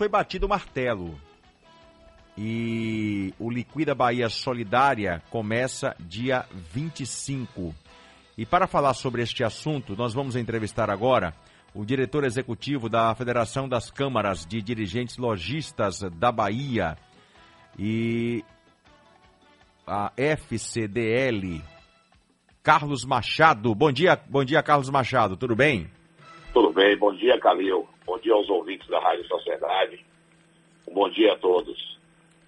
foi batido o martelo. E o Liquida Bahia Solidária começa dia 25. E para falar sobre este assunto, nós vamos entrevistar agora o diretor executivo da Federação das Câmaras de Dirigentes Logistas da Bahia e a FCDL, Carlos Machado. Bom dia, bom dia, Carlos Machado, tudo bem? Tudo bem, bom dia, Calil. Bom dia aos ouvintes da Rádio Sociedade. Um bom dia a todos.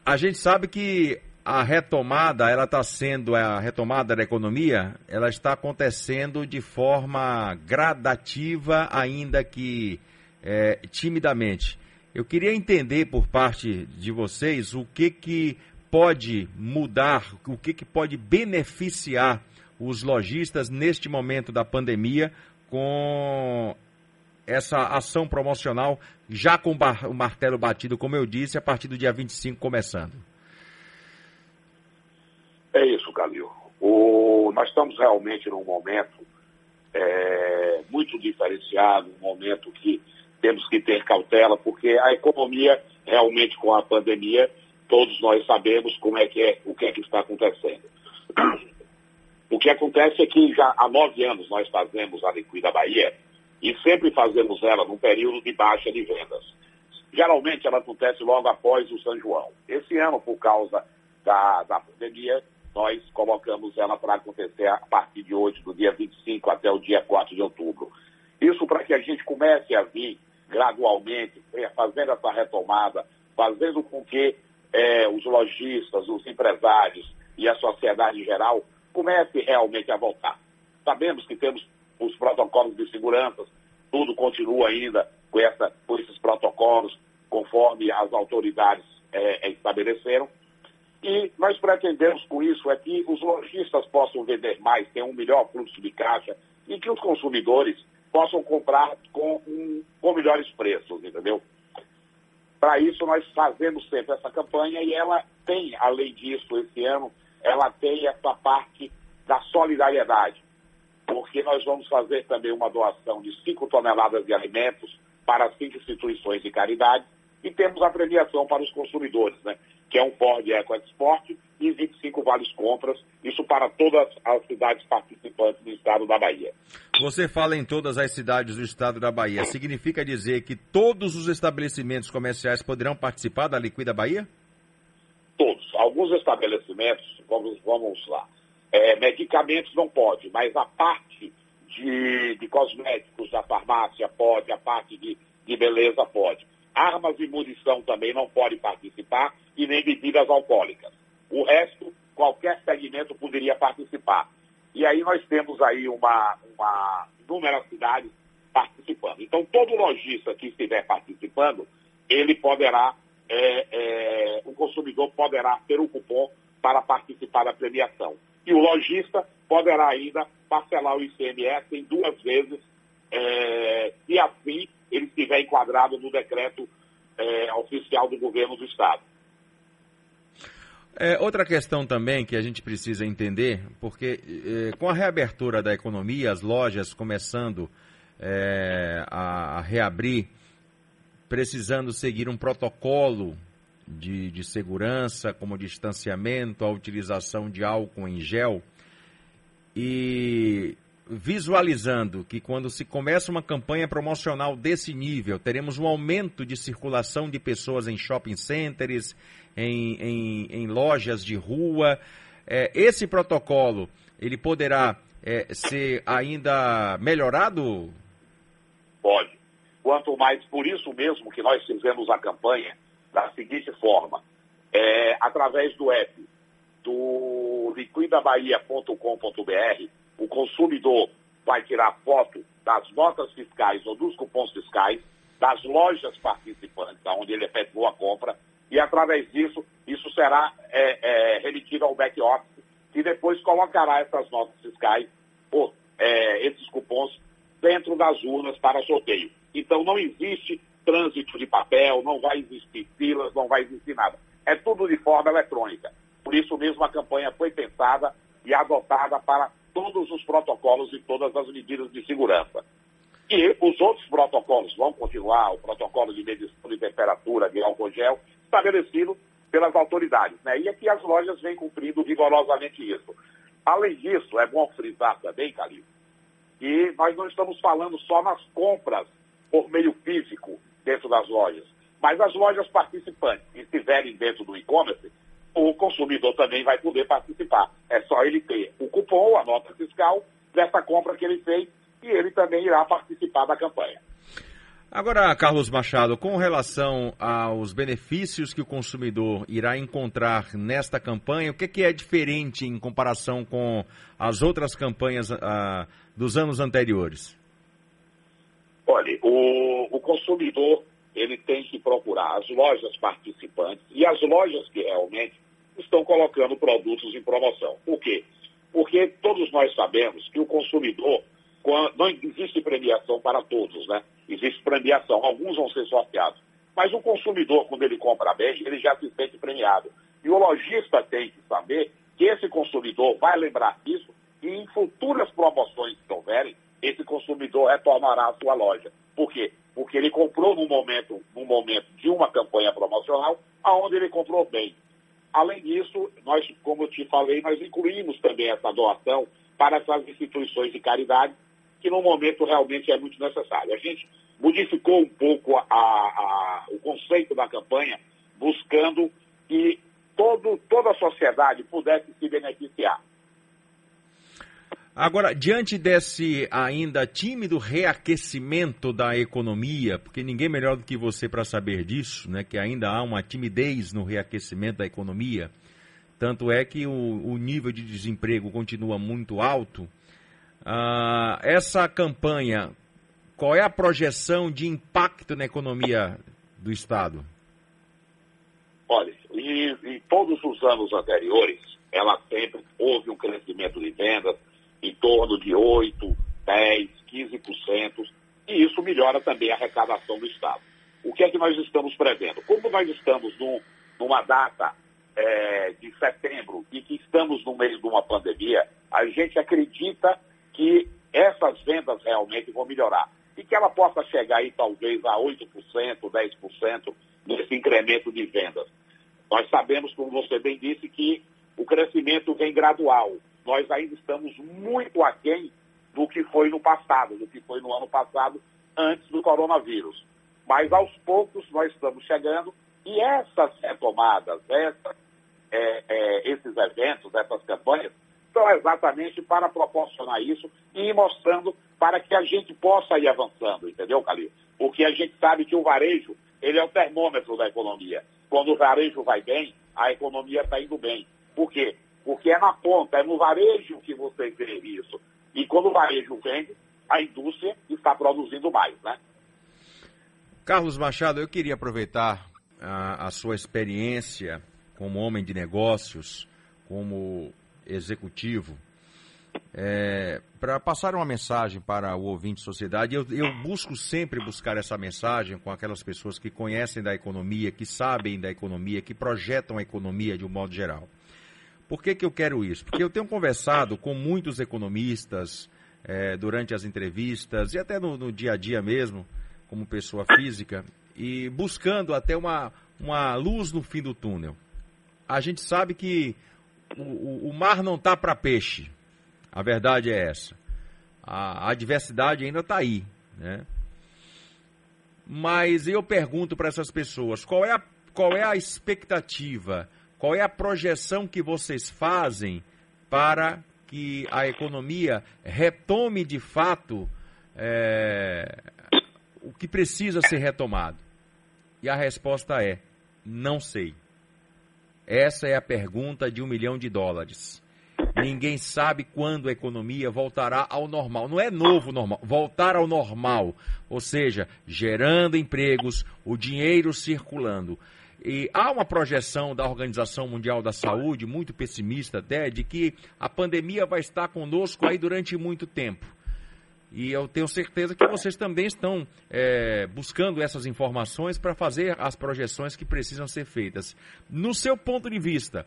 A gente sabe que a retomada, ela está sendo, a retomada da economia, ela está acontecendo de forma gradativa, ainda que é, timidamente. Eu queria entender por parte de vocês o que, que pode mudar, o que, que pode beneficiar os lojistas neste momento da pandemia com essa ação promocional já com o martelo batido, como eu disse, a partir do dia 25 começando? É isso, Calil. O, nós estamos realmente num momento é, muito diferenciado, um momento que temos que ter cautela, porque a economia, realmente com a pandemia, todos nós sabemos como é que é, o que é que está acontecendo. O que acontece é que já há nove anos nós fazemos a Liquida Bahia, e sempre fazemos ela num período de baixa de vendas. Geralmente ela acontece logo após o São João. Esse ano, por causa da, da pandemia, nós colocamos ela para acontecer a partir de hoje, do dia 25 até o dia 4 de outubro. Isso para que a gente comece a vir gradualmente, é, fazendo essa retomada, fazendo com que é, os lojistas, os empresários e a sociedade em geral comece realmente a voltar. Sabemos que temos os protocolos de segurança, tudo continua ainda com, essa, com esses protocolos, conforme as autoridades é, é, estabeleceram. E nós pretendemos com isso é que os lojistas possam vender mais, tenham um melhor fluxo de caixa e que os consumidores possam comprar com, um, com melhores preços, entendeu? Para isso, nós fazemos sempre essa campanha e ela tem, além disso, esse ano, ela tem essa parte da solidariedade porque nós vamos fazer também uma doação de 5 toneladas de alimentos para cinco instituições de caridade e temos a premiação para os consumidores, né? que é um Ford Eco Export e 25 vales compras, isso para todas as cidades participantes do estado da Bahia. Você fala em todas as cidades do estado da Bahia, significa dizer que todos os estabelecimentos comerciais poderão participar da Liquida Bahia? Todos. Alguns estabelecimentos, vamos, vamos lá, é, medicamentos não pode, mas a parte de, de, cosméticos da farmácia pode, a parte de, de beleza pode. Armas e munição também não pode participar e nem bebidas alcoólicas. O resto, qualquer segmento poderia participar. E aí nós temos aí uma, uma inúmeras cidades participando. Então, todo lojista que estiver participando, ele poderá, é, é, o consumidor poderá ter um cupom para participar da premiação e o lojista poderá ainda parcelar o ICMS em duas vezes, é, se assim ele estiver enquadrado no decreto é, oficial do governo do Estado. É, outra questão também que a gente precisa entender, porque é, com a reabertura da economia, as lojas começando é, a, a, reabrir, precisando seguir um protocolo de, de segurança, como distanciamento, a utilização de álcool em gel. E visualizando que quando se começa uma campanha promocional desse nível, teremos um aumento de circulação de pessoas em shopping centers, em, em, em lojas de rua. É, esse protocolo, ele poderá é, ser ainda melhorado? Pode. Quanto mais, por isso mesmo que nós fizemos a campanha, da seguinte forma, é, através do app do liquidabahia.com.br, o consumidor vai tirar foto das notas fiscais ou dos cupons fiscais das lojas participantes, onde ele efetuou a compra, e através disso, isso será é, é, remetido ao back-office, que depois colocará essas notas fiscais, ou é, esses cupons, dentro das urnas para sorteio. Então, não existe trânsito de papel, não vai existir filas, não vai existir nada. É tudo de forma eletrônica. Por isso mesmo a campanha foi pensada e adotada para todos os protocolos e todas as medidas de segurança. E os outros protocolos vão continuar, o protocolo de medição de temperatura, de álcool gel, estabelecido pelas autoridades. Né? E aqui as lojas vêm cumprindo rigorosamente isso. Além disso, é bom frisar também, Calil, que nós não estamos falando só nas compras por meio físico dentro das lojas, mas as lojas participantes que estiverem dentro do e-commerce, o consumidor também vai poder participar. É só ele ter o cupom, a nota fiscal dessa compra que ele fez e ele também irá participar da campanha. Agora, Carlos Machado, com relação aos benefícios que o consumidor irá encontrar nesta campanha, o que é, que é diferente em comparação com as outras campanhas ah, dos anos anteriores? Olha, o, o consumidor ele tem que procurar as lojas participantes e as lojas que realmente estão colocando produtos em promoção. Por quê? Porque todos nós sabemos que o consumidor, não existe premiação para todos, né? Existe premiação, alguns vão ser sorteados. Mas o consumidor, quando ele compra bem, ele já se sente premiado. E o lojista tem que saber que esse consumidor vai lembrar disso e em futuras promoções que houverem, esse consumidor retornará à sua loja. Por quê? Porque ele comprou no momento, no momento de uma campanha promocional, aonde ele comprou bem. Além disso, nós, como eu te falei, nós incluímos também essa doação para essas instituições de caridade, que no momento realmente é muito necessário. A gente modificou um pouco a, a, o conceito da campanha, buscando que todo, toda a sociedade pudesse se beneficiar. Agora, diante desse ainda tímido reaquecimento da economia, porque ninguém melhor do que você para saber disso, né, que ainda há uma timidez no reaquecimento da economia, tanto é que o, o nível de desemprego continua muito alto. Ah, essa campanha, qual é a projeção de impacto na economia do Estado? Olha, em, em todos os anos anteriores, ela sempre houve um crescimento de vendas em torno de 8, 10, 15%, e isso melhora também a arrecadação do Estado. O que é que nós estamos prevendo? Como nós estamos num, numa data é, de setembro e que estamos no meio de uma pandemia, a gente acredita que essas vendas realmente vão melhorar. E que ela possa chegar aí talvez a 8%, 10% nesse incremento de vendas. Nós sabemos, como você bem disse, que o crescimento vem gradual nós ainda estamos muito aquém do que foi no passado, do que foi no ano passado, antes do coronavírus. Mas aos poucos nós estamos chegando e essas retomadas, essas, é, é, esses eventos, essas campanhas, são exatamente para proporcionar isso e ir mostrando para que a gente possa ir avançando, entendeu, Calil? Porque a gente sabe que o varejo, ele é o termômetro da economia. Quando o varejo vai bem, a economia está indo bem. Por quê? Porque é na ponta, é no varejo que você vê isso. E quando o varejo vende, a indústria está produzindo mais, né? Carlos Machado, eu queria aproveitar a, a sua experiência como homem de negócios, como executivo, é, para passar uma mensagem para o ouvinte de sociedade. Eu, eu, busco sempre buscar essa mensagem com aquelas pessoas que conhecem da economia, que sabem da economia, que projetam a economia de um modo geral. Por que, que eu quero isso? Porque eu tenho conversado com muitos economistas é, durante as entrevistas e até no, no, dia a dia mesmo, como pessoa física, e buscando até uma, uma luz no fim do túnel. A gente sabe que o, o, mar não está para peixe. A verdade é essa. A, a diversidade ainda está aí. Né? Mas eu pergunto para essas pessoas: qual é a, qual é a expectativa? Qual é a projeção que vocês fazem para que a economia retome de fato é, o que precisa ser retomado? E a resposta é: não sei. Essa é a pergunta de um milhão de dólares. Ninguém sabe quando a economia voltará ao normal. Não é novo normal, voltar ao normal. Ou seja, gerando empregos, o dinheiro circulando. E há uma projeção da Organização Mundial da Saúde, muito pessimista até, de que a pandemia vai estar conosco aí durante muito tempo. E eu tenho certeza que vocês também estão é, buscando essas informações para fazer as projeções que precisam ser feitas. No seu ponto de vista,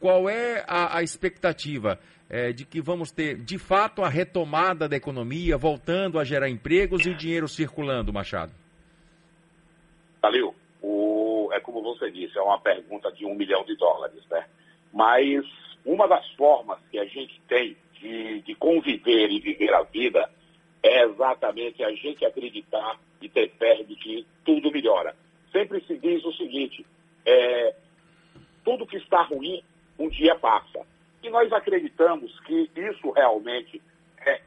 qual é a, a expectativa é, de que vamos ter, de fato, a retomada da economia, voltando a gerar empregos e dinheiro circulando, Machado? É como você disse, é uma pergunta de um milhão de dólares, né? Mas uma das formas que a gente tem de, de conviver e viver a vida é exatamente a gente acreditar e ter fé de que tudo melhora. Sempre se diz o seguinte, é, tudo que está ruim, um dia passa. E nós acreditamos que isso realmente é,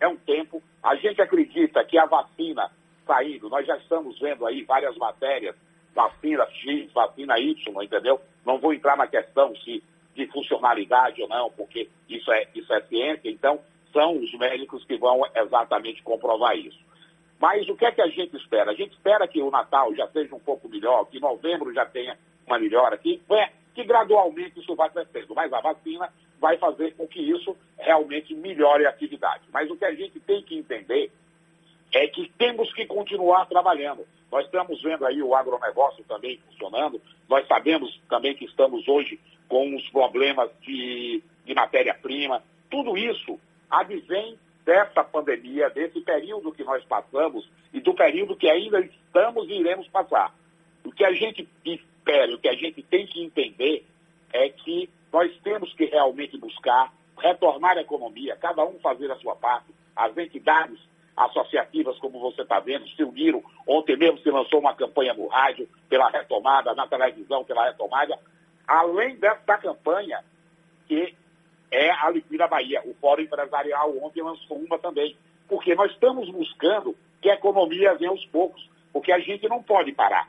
é um tempo. A gente acredita que a vacina saindo, nós já estamos vendo aí várias matérias, vacina X, vacina Y, entendeu? Não vou entrar na questão se de funcionalidade ou não, porque isso é, isso é ciência, então são os médicos que vão exatamente comprovar isso. Mas o que é que a gente espera? A gente espera que o Natal já seja um pouco melhor, que novembro já tenha uma melhora, que, é, que gradualmente isso vai crescendo. Mas a vacina vai fazer com que isso realmente melhore a atividade. Mas o que a gente tem que entender temos que continuar trabalhando. Nós estamos vendo aí o agronegócio também funcionando, nós sabemos também que estamos hoje com os problemas de, de matéria-prima. Tudo isso advém dessa pandemia, desse período que nós passamos e do período que ainda estamos e iremos passar. O que a gente espera, o que a gente tem que entender é que nós temos que realmente buscar retornar a economia, cada um fazer a sua parte, as entidades associativas, como você está vendo, se uniram. Ontem mesmo se lançou uma campanha no rádio pela retomada, na televisão pela retomada. Além dessa campanha, que é a Liquida Bahia. O Fórum Empresarial ontem lançou uma também. Porque nós estamos buscando que a economia venha aos poucos, porque a gente não pode parar.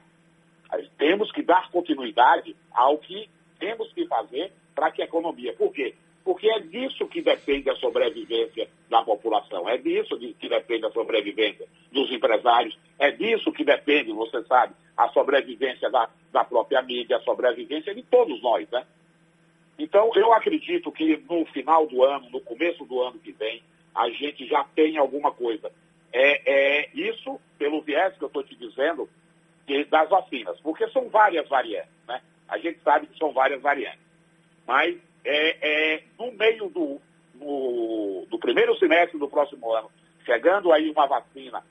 Temos que dar continuidade ao que temos que fazer para que a economia. Por quê? Porque é disso que depende a sobrevivência da população, é disso que depende a sobrevivência dos empresários, é disso que depende, você sabe, a sobrevivência da, da própria mídia, a sobrevivência de todos nós, né? Então, eu acredito que no final do ano, no começo do ano que vem, a gente já tem alguma coisa. É, é isso, pelo viés que eu estou te dizendo, das vacinas, porque são várias variantes, né? A gente sabe que são várias variantes. Mas é, é, no meio do, no, do primeiro semestre do próximo ano, chegando aí uma vacina,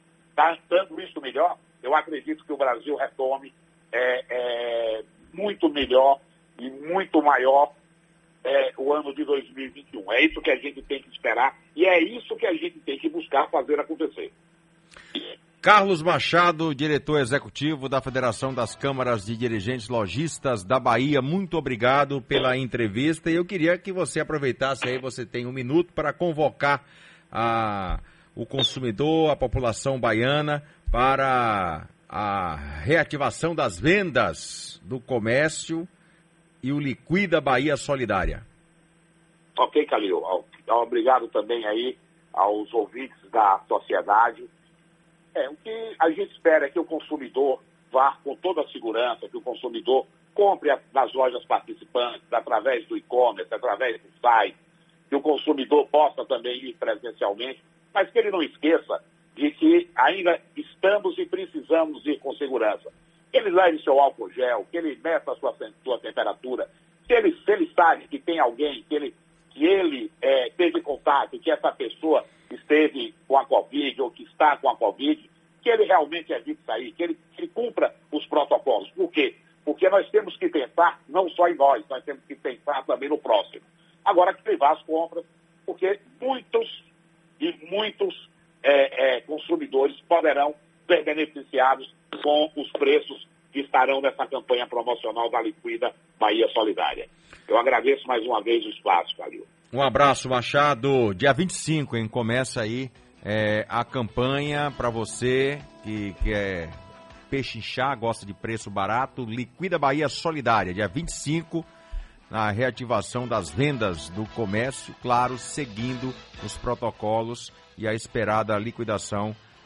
dando isso melhor, eu acredito que o Brasil retome é, é muito melhor e muito maior é, o ano de 2021. É isso que a gente tem que esperar e é isso que a gente tem que buscar fazer acontecer. Carlos Machado, diretor executivo da Federação das Câmaras de Dirigentes Logistas da Bahia, muito obrigado pela entrevista. E eu queria que você aproveitasse aí, você tem um minuto para convocar a, o consumidor, a população baiana, para a reativação das vendas do comércio e o Liquida Bahia Solidária. Ok, Calil. Obrigado também aí aos ouvintes da sociedade é, o que a gente espera é que o consumidor vá com toda a segurança, que o consumidor compre nas lojas participantes, através do e-commerce, através do site, que o consumidor possa também ir presencialmente, mas que ele não esqueça de que ainda estamos e precisamos ir com segurança. Que ele leve seu álcool gel, que ele meta a sua, sua temperatura, que ele, se ele sabe que tem alguém, que ele, que ele é, teve contato, que essa pessoa esteve com a Covid ou que está com a Covid, que ele realmente evite sair, que ele, que ele cumpra os protocolos. Por quê? Porque nós temos que pensar não só em nós, nós temos que pensar também no próximo. Agora, que levar as compras, porque muitos e muitos é, é, consumidores poderão ser beneficiados com os preços que estarão nessa campanha promocional da Liquida Bahia Solidária. Eu agradeço mais uma vez o espaço, Calil. Um abraço, Machado. Dia 25, hein? Começa aí é, a campanha para você que quer pechinchar, gosta de preço barato. Liquida Bahia Solidária, dia 25, na reativação das vendas do comércio, claro, seguindo os protocolos e a esperada liquidação